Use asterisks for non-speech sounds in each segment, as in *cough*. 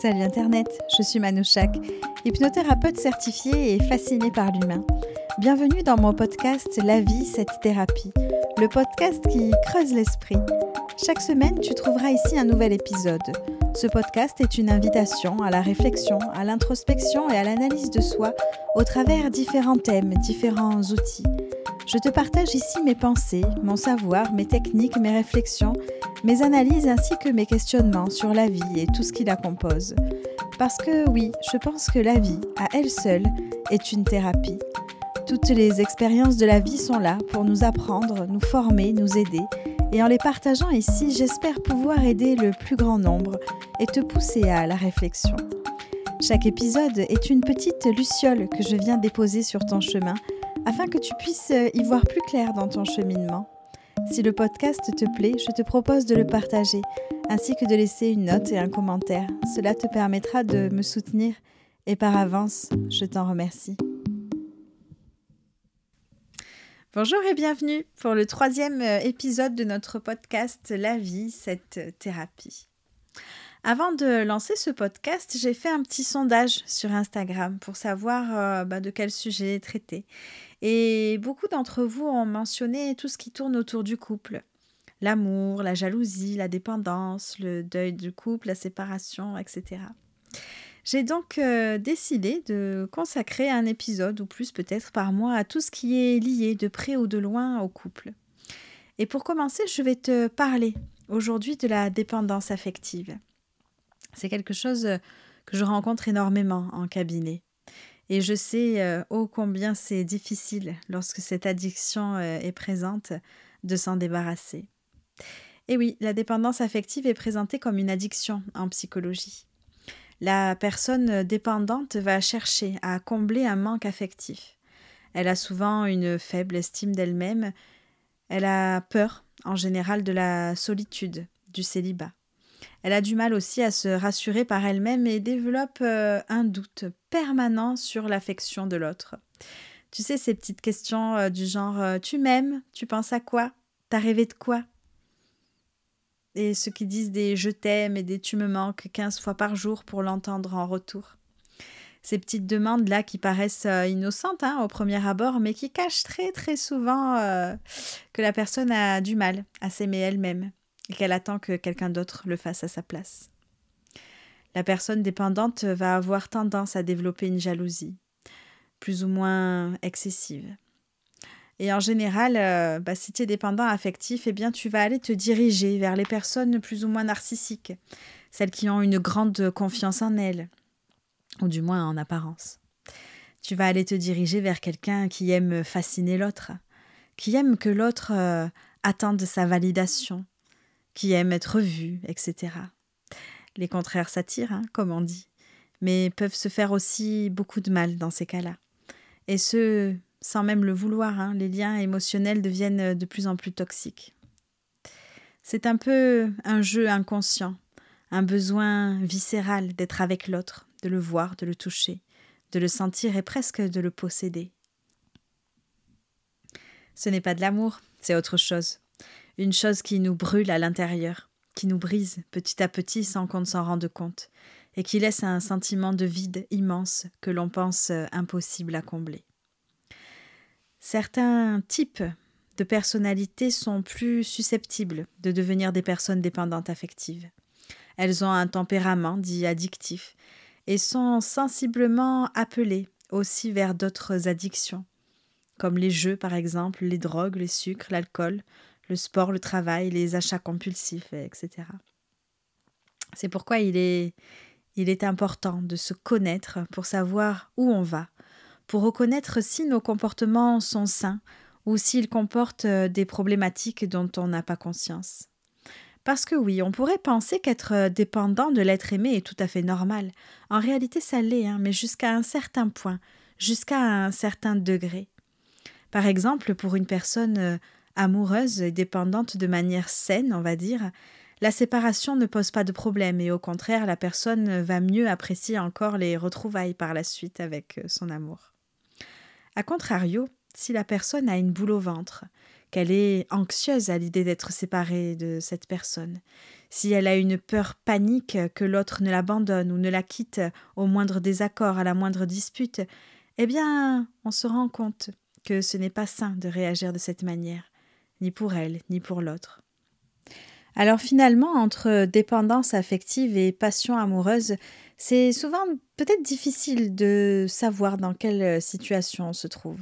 Salut Internet, je suis Manouchak, hypnothérapeute certifiée et fascinée par l'humain. Bienvenue dans mon podcast La vie, cette thérapie, le podcast qui creuse l'esprit. Chaque semaine, tu trouveras ici un nouvel épisode. Ce podcast est une invitation à la réflexion, à l'introspection et à l'analyse de soi au travers différents thèmes, différents outils. Je te partage ici mes pensées, mon savoir, mes techniques, mes réflexions, mes analyses ainsi que mes questionnements sur la vie et tout ce qui la compose. Parce que oui, je pense que la vie, à elle seule, est une thérapie. Toutes les expériences de la vie sont là pour nous apprendre, nous former, nous aider. Et en les partageant ici, j'espère pouvoir aider le plus grand nombre et te pousser à la réflexion. Chaque épisode est une petite luciole que je viens déposer sur ton chemin afin que tu puisses euh, y voir plus clair dans ton cheminement. Si le podcast te plaît, je te propose de le partager, ainsi que de laisser une note et un commentaire. Cela te permettra de me soutenir et par avance, je t'en remercie. Bonjour et bienvenue pour le troisième euh, épisode de notre podcast La vie, cette thérapie. Avant de lancer ce podcast, j'ai fait un petit sondage sur Instagram pour savoir euh, bah, de quel sujet traiter. Et beaucoup d'entre vous ont mentionné tout ce qui tourne autour du couple. L'amour, la jalousie, la dépendance, le deuil du couple, la séparation, etc. J'ai donc euh, décidé de consacrer un épisode ou plus peut-être par mois à tout ce qui est lié de près ou de loin au couple. Et pour commencer, je vais te parler aujourd'hui de la dépendance affective. C'est quelque chose euh, que je rencontre énormément en cabinet. Et je sais euh, ô combien c'est difficile lorsque cette addiction euh, est présente de s'en débarrasser. Et oui, la dépendance affective est présentée comme une addiction en psychologie. La personne dépendante va chercher à combler un manque affectif. Elle a souvent une faible estime d'elle-même. Elle a peur, en général, de la solitude, du célibat. Elle a du mal aussi à se rassurer par elle-même et développe euh, un doute permanent sur l'affection de l'autre. Tu sais, ces petites questions euh, du genre euh, Tu m'aimes Tu penses à quoi? T'as rêvé de quoi? Et ceux qui disent des je t'aime et des tu me manques 15 fois par jour pour l'entendre en retour. Ces petites demandes-là qui paraissent innocentes hein, au premier abord, mais qui cachent très très souvent que la personne a du mal à s'aimer elle-même et qu'elle attend que quelqu'un d'autre le fasse à sa place. La personne dépendante va avoir tendance à développer une jalousie, plus ou moins excessive. Et en général, euh, bah, si tu es dépendant affectif, eh bien, tu vas aller te diriger vers les personnes plus ou moins narcissiques, celles qui ont une grande confiance en elles, ou du moins en apparence. Tu vas aller te diriger vers quelqu'un qui aime fasciner l'autre, qui aime que l'autre euh, attende sa validation, qui aiment être vus, etc. Les contraires s'attirent, hein, comme on dit, mais peuvent se faire aussi beaucoup de mal dans ces cas-là. Et ce, sans même le vouloir, hein, les liens émotionnels deviennent de plus en plus toxiques. C'est un peu un jeu inconscient, un besoin viscéral d'être avec l'autre, de le voir, de le toucher, de le sentir et presque de le posséder. Ce n'est pas de l'amour, c'est autre chose une chose qui nous brûle à l'intérieur, qui nous brise petit à petit sans qu'on ne s'en rende compte, et qui laisse un sentiment de vide immense que l'on pense euh, impossible à combler. Certains types de personnalités sont plus susceptibles de devenir des personnes dépendantes affectives. Elles ont un tempérament dit addictif et sont sensiblement appelées aussi vers d'autres addictions, comme les jeux par exemple, les drogues, les sucres, l'alcool, le sport, le travail, les achats compulsifs, etc. C'est pourquoi il est, il est important de se connaître pour savoir où on va, pour reconnaître si nos comportements sont sains ou s'ils comportent euh, des problématiques dont on n'a pas conscience. Parce que oui, on pourrait penser qu'être euh, dépendant de l'être aimé est tout à fait normal. En réalité, ça l'est, hein, mais jusqu'à un certain point, jusqu'à un certain degré. Par exemple, pour une personne euh, amoureuse et dépendante de manière saine, on va dire, la séparation ne pose pas de problème et au contraire, la personne va mieux apprécier encore les retrouvailles par la suite avec euh, son amour. A contrario, si la personne a une boule au ventre, qu'elle est anxieuse à l'idée d'être séparée de cette personne, si elle a une peur panique que l'autre ne l'abandonne ou ne la quitte au moindre désaccord, à la moindre dispute, eh bien, on se rend compte que ce n'est pas sain de réagir de cette manière, ni pour elle, ni pour l'autre. Alors finalement, entre dépendance affective et passion amoureuse, c'est souvent peut-être difficile de savoir dans quelle situation on se trouve.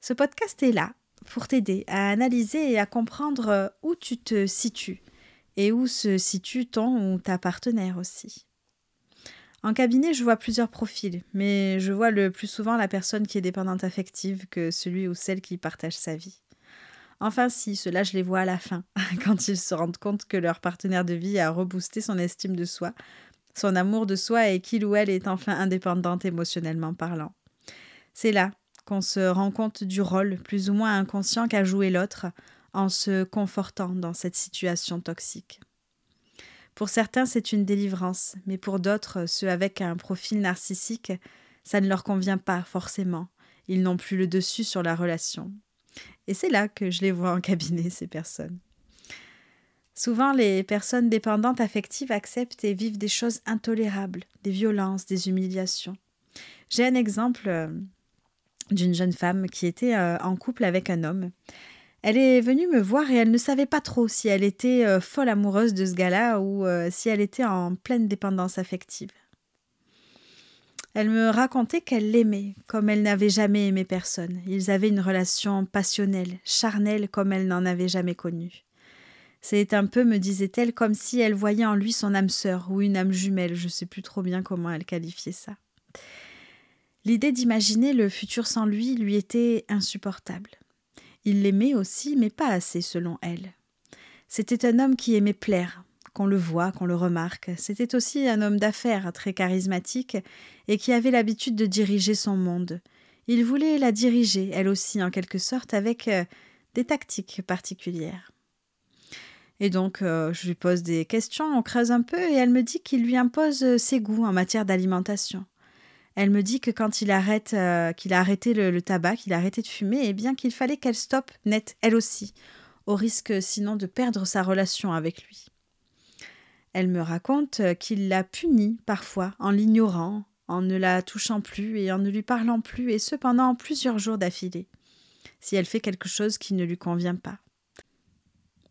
Ce podcast est là pour t'aider à analyser et à comprendre où tu te situes et où se situe ton ou ta partenaire aussi. En cabinet, je vois plusieurs profils, mais je vois le plus souvent la personne qui est dépendante affective que celui ou celle qui partage sa vie. Enfin si, cela je les vois à la fin, *laughs* quand ils se rendent compte que leur partenaire de vie a reboosté son estime de soi, son amour de soi et qu'il ou elle est enfin indépendante émotionnellement parlant. C'est là qu'on se rend compte du rôle plus ou moins inconscient qu'a joué l'autre en se confortant dans cette situation toxique. Pour certains, c'est une délivrance, mais pour d'autres, ceux avec un profil narcissique, ça ne leur convient pas forcément. Ils n'ont plus le dessus sur la relation. Et c'est là que je les vois en cabinet, ces personnes. Souvent, les personnes dépendantes affectives acceptent et vivent des choses intolérables, des violences, des humiliations. J'ai un exemple euh, d'une jeune femme qui était euh, en couple avec un homme. Elle est venue me voir et elle ne savait pas trop si elle était euh, folle amoureuse de ce gars-là ou si elle était en pleine dépendance affective. Elle me racontait qu'elle l'aimait comme elle n'avait jamais aimé personne. Ils avaient une relation passionnelle, charnelle comme elle n'en avait jamais connue. C'est un peu, me disait-elle, comme si elle voyait en lui son âme sœur ou une âme jumelle, je ne sais plus trop bien comment elle qualifiait ça. L'idée d'imaginer le futur sans lui lui était insupportable. Il l'aimait aussi, mais pas assez selon elle. C'était un homme qui aimait plaire, qu'on le voit, qu'on le remarque. C'était aussi un homme d'affaires très charismatique et qui avait l'habitude de diriger son monde. Il voulait la diriger, elle aussi, en quelque sorte, avec euh, des tactiques particulières. Et donc, euh, je lui pose des questions, on creuse un peu, et elle me dit qu'il lui impose ses goûts en matière d'alimentation. Elle me dit que quand il arrête, euh, qu'il a arrêté le, tabac, qu'il a arrêté de fumer, eh bien qu'il fallait qu'elle stoppe net, elle aussi, au risque sinon de perdre sa relation avec lui. Elle me raconte euh, qu'il l'a punie parfois en l'ignorant, en ne la touchant plus et en ne lui parlant plus, et ce pendant plusieurs jours d'affilée, si elle fait quelque chose qui ne lui convient pas.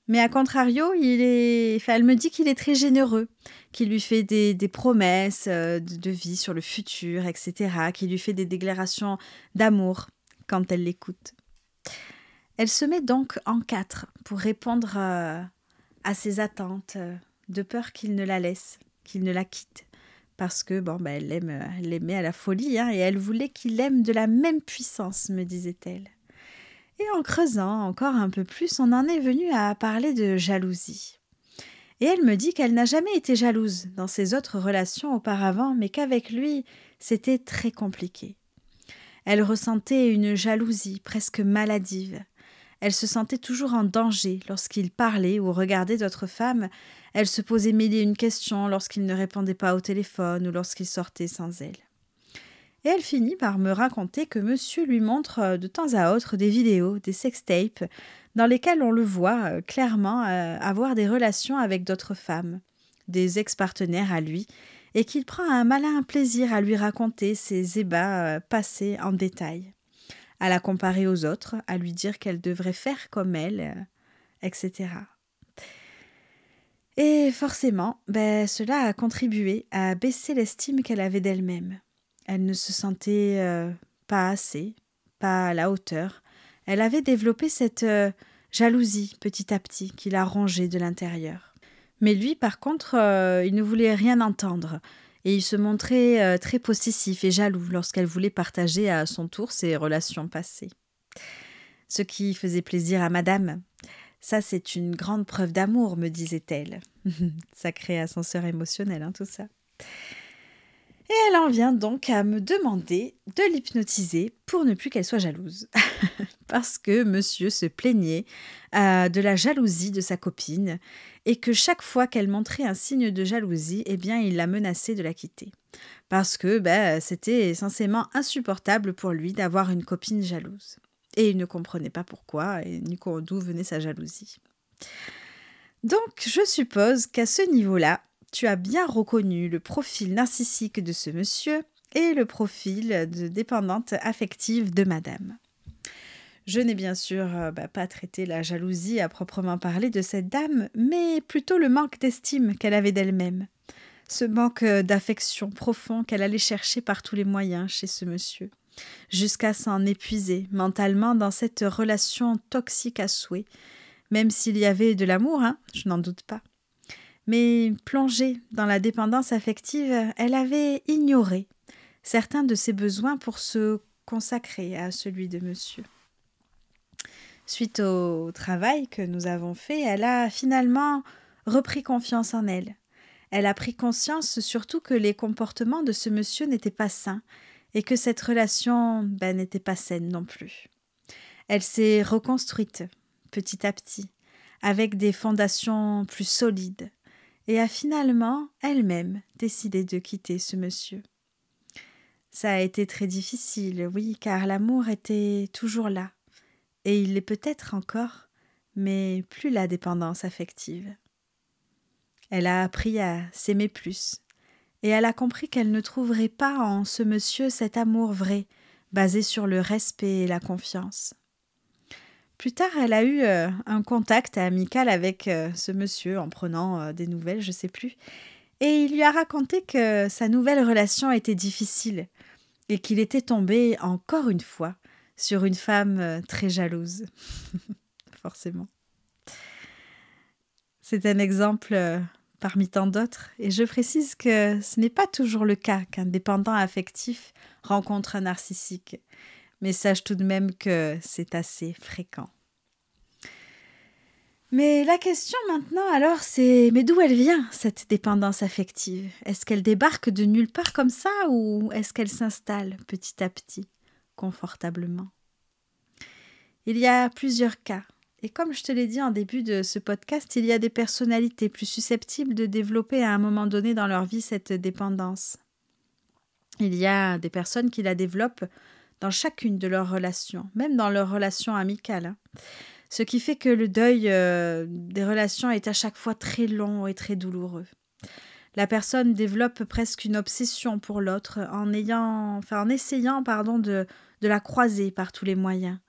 Mais à contrario, il est, elle me dit qu'il est très généreux, qu'il lui fait des, promesses euh, de, vie sur le futur, etc., qu'il lui fait des déclarations d'amour quand elle l'écoute. Elle se met donc en quatre pour répondre euh, à ses attentes, de peur qu'il ne la laisse, qu'il ne la quitte. Parce que, bon, ben, elle l'aimait à la folie, hein, et elle voulait qu'il l'aime de la même puissance, me disait-elle. Et en creusant encore un peu plus, on en est venu à parler de jalousie. Et elle me dit qu'elle n'a jamais été jalouse dans ses autres relations auparavant, mais qu'avec lui, c'était très compliqué. Elle ressentait une jalousie presque maladive. Elle se sentait toujours en danger lorsqu'il parlait ou regardait d'autres femmes. Elle se posait mille une questions lorsqu'il ne répondait pas au téléphone ou lorsqu'il sortait sans elle et elle finit par me raconter que monsieur lui montre euh, de temps à autre des vidéos, des sextapes, dans lesquelles on le voit euh, clairement euh, avoir des relations avec d'autres femmes, des ex-partenaires à lui, et qu'il prend un malin plaisir à lui raconter ses ébats passés en détail, à la comparer aux autres, à lui dire qu'elle devrait faire comme elle, etc. Et forcément, ben, cela a contribué à baisser l'estime qu'elle avait d'elle-même. Elle ne se sentait euh, pas assez, pas à la hauteur. Elle avait développé cette euh, jalousie petit à petit qui la rongeait de l'intérieur. Mais lui, par contre, euh, il ne voulait rien entendre, et il se montrait très possessif et jaloux lorsqu'elle voulait partager à son tour ses relations passées. Ce qui faisait plaisir à madame. Ça, c'est une grande preuve d'amour, me disait-elle. *laughs* Sacré ascenseur émotionnel, hein, tout ça. Et elle en vient donc à me demander de l'hypnotiser pour ne plus qu'elle soit jalouse. *laughs* Parce que monsieur se plaignait euh, de la jalousie de sa copine et que chaque fois qu'elle montrait un signe de jalousie, eh bien, il la menaçait de la quitter. Parce que ben, c'était essentiellement insupportable pour lui d'avoir une copine jalouse. Et il ne comprenait pas pourquoi et d'où venait sa jalousie. Donc, je suppose qu'à ce niveau-là, tu as bien reconnu le profil narcissique de ce monsieur et le profil de dépendante affective de madame. Je n'ai bien sûr euh, bah, pas traité la jalousie à proprement parler de cette dame, mais plutôt le manque d'estime qu'elle avait d'elle-même. Ce manque d'affection profond qu'elle allait chercher par tous les moyens chez ce monsieur, jusqu'à s'en épuiser mentalement dans cette relation toxique à souhait, même s'il y avait de l'amour, hein, je n'en doute pas. Mais plongée dans la dépendance affective, elle avait ignoré certains de ses besoins pour se consacrer à celui de monsieur. Suite au travail que nous avons fait, elle a finalement repris confiance en elle. Elle a pris conscience surtout que les comportements de ce monsieur n'étaient pas sains et que cette relation ben, n'était pas saine non plus. Elle s'est reconstruite petit à petit, avec des fondations plus solides, et a finalement elle-même décidé de quitter ce monsieur. Ça a été très difficile, oui, car l'amour était toujours là, et il l'est peut-être encore, mais plus la dépendance affective. Elle a appris à s'aimer plus, et elle a compris qu'elle ne trouverait pas en ce monsieur cet amour vrai, basé sur le respect et la confiance. Plus tard, elle a eu euh, un contact amical avec euh, ce monsieur en prenant euh, des nouvelles, je sais plus, et il lui a raconté que sa nouvelle relation était difficile et qu'il était tombé encore une fois sur une femme très jalouse. *laughs* Forcément. C'est un exemple parmi tant d'autres, et je précise que ce n'est pas toujours le cas qu'un dépendant affectif rencontre un narcissique, mais sache tout de même que c'est assez fréquent. Mais la question maintenant alors c'est mais d'où elle vient cette dépendance affective? Est-ce qu'elle débarque de nulle part comme ça ou est-ce qu'elle s'installe petit à petit, confortablement? Il y a plusieurs cas et comme je te l'ai dit en début de ce podcast, il y a des personnalités plus susceptibles de développer à un moment donné dans leur vie cette dépendance. Il y a des personnes qui la développent dans chacune de leurs relations, même dans leurs relations amicales. Hein. Ce qui fait que le deuil euh, des relations est à chaque fois très long et très douloureux. La personne développe presque une obsession pour l'autre en ayant, en essayant, pardon, de la croiser par tous les moyens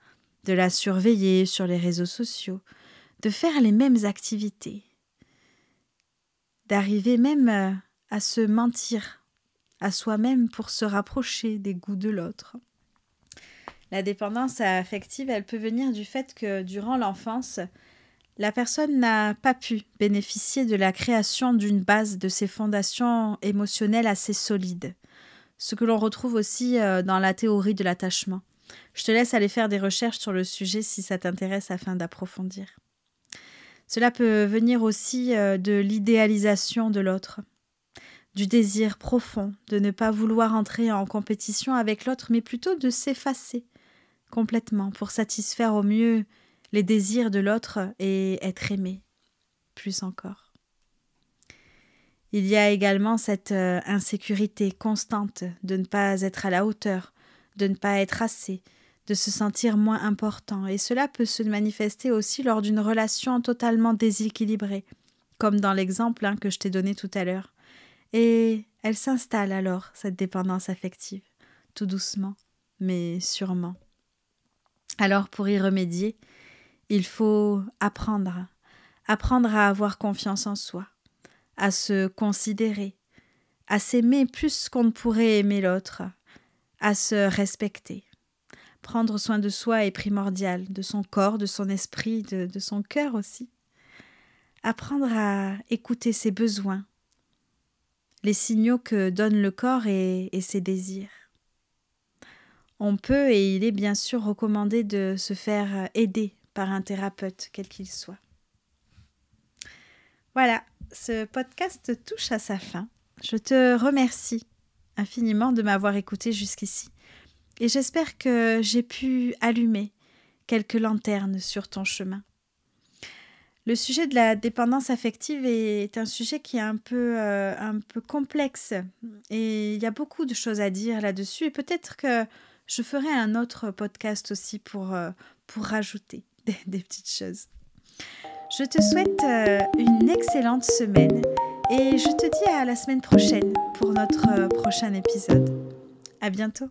de la surveiller sur les réseaux sociaux, de faire les mêmes activités, d'arriver même euh, à se mentir à soi-même pour se rapprocher des goûts de l'autre. La dépendance affective, elle peut venir du fait que durant l'enfance, la personne n'a pas pu bénéficier de la création d'une base de ses fondations émotionnelles assez solides, ce que l'on retrouve aussi euh, dans la théorie de l'attachement. Je te laisse aller faire des recherches sur le sujet si ça t'intéresse afin d'approfondir. Cela peut venir aussi euh, de l'idéalisation de l'autre, du désir profond de ne pas vouloir entrer en compétition avec l'autre, mais plutôt de s'effacer complètement pour satisfaire au mieux les désirs de l'autre et être aimé, plus encore. Il y a également cette euh, insécurité constante de ne pas être à la hauteur, de ne pas être assez, de se sentir moins important, et cela peut se manifester aussi lors d'une relation totalement déséquilibrée, comme dans l'exemple hein, que je t'ai donné tout à l'heure. Et elle s'installe alors, cette dépendance affective, tout doucement, mais sûrement. Alors pour y remédier, il faut apprendre, apprendre à avoir confiance en soi, à se considérer, à s'aimer plus qu'on ne pourrait aimer l'autre, à se respecter. Prendre soin de soi est primordial, de son corps, de son esprit, de, son cœur aussi. Apprendre à écouter ses besoins, les signaux que donne le corps et, et ses désirs. On peut et il est bien sûr recommandé de se faire aider par un thérapeute, quel qu'il soit. Voilà, ce podcast touche à sa fin. Je te remercie infiniment de m'avoir écouté jusqu'ici. Et j'espère que j'ai pu allumer quelques lanternes sur ton chemin. Le sujet de la dépendance affective est un sujet qui est un peu, euh, un peu complexe et il y a beaucoup de choses à dire là-dessus et peut-être que je ferai un autre podcast aussi pour, euh, pour rajouter *laughs* des petites choses. Je te souhaite euh, une excellente semaine et je te dis à la semaine prochaine pour notre euh, prochain épisode. À bientôt.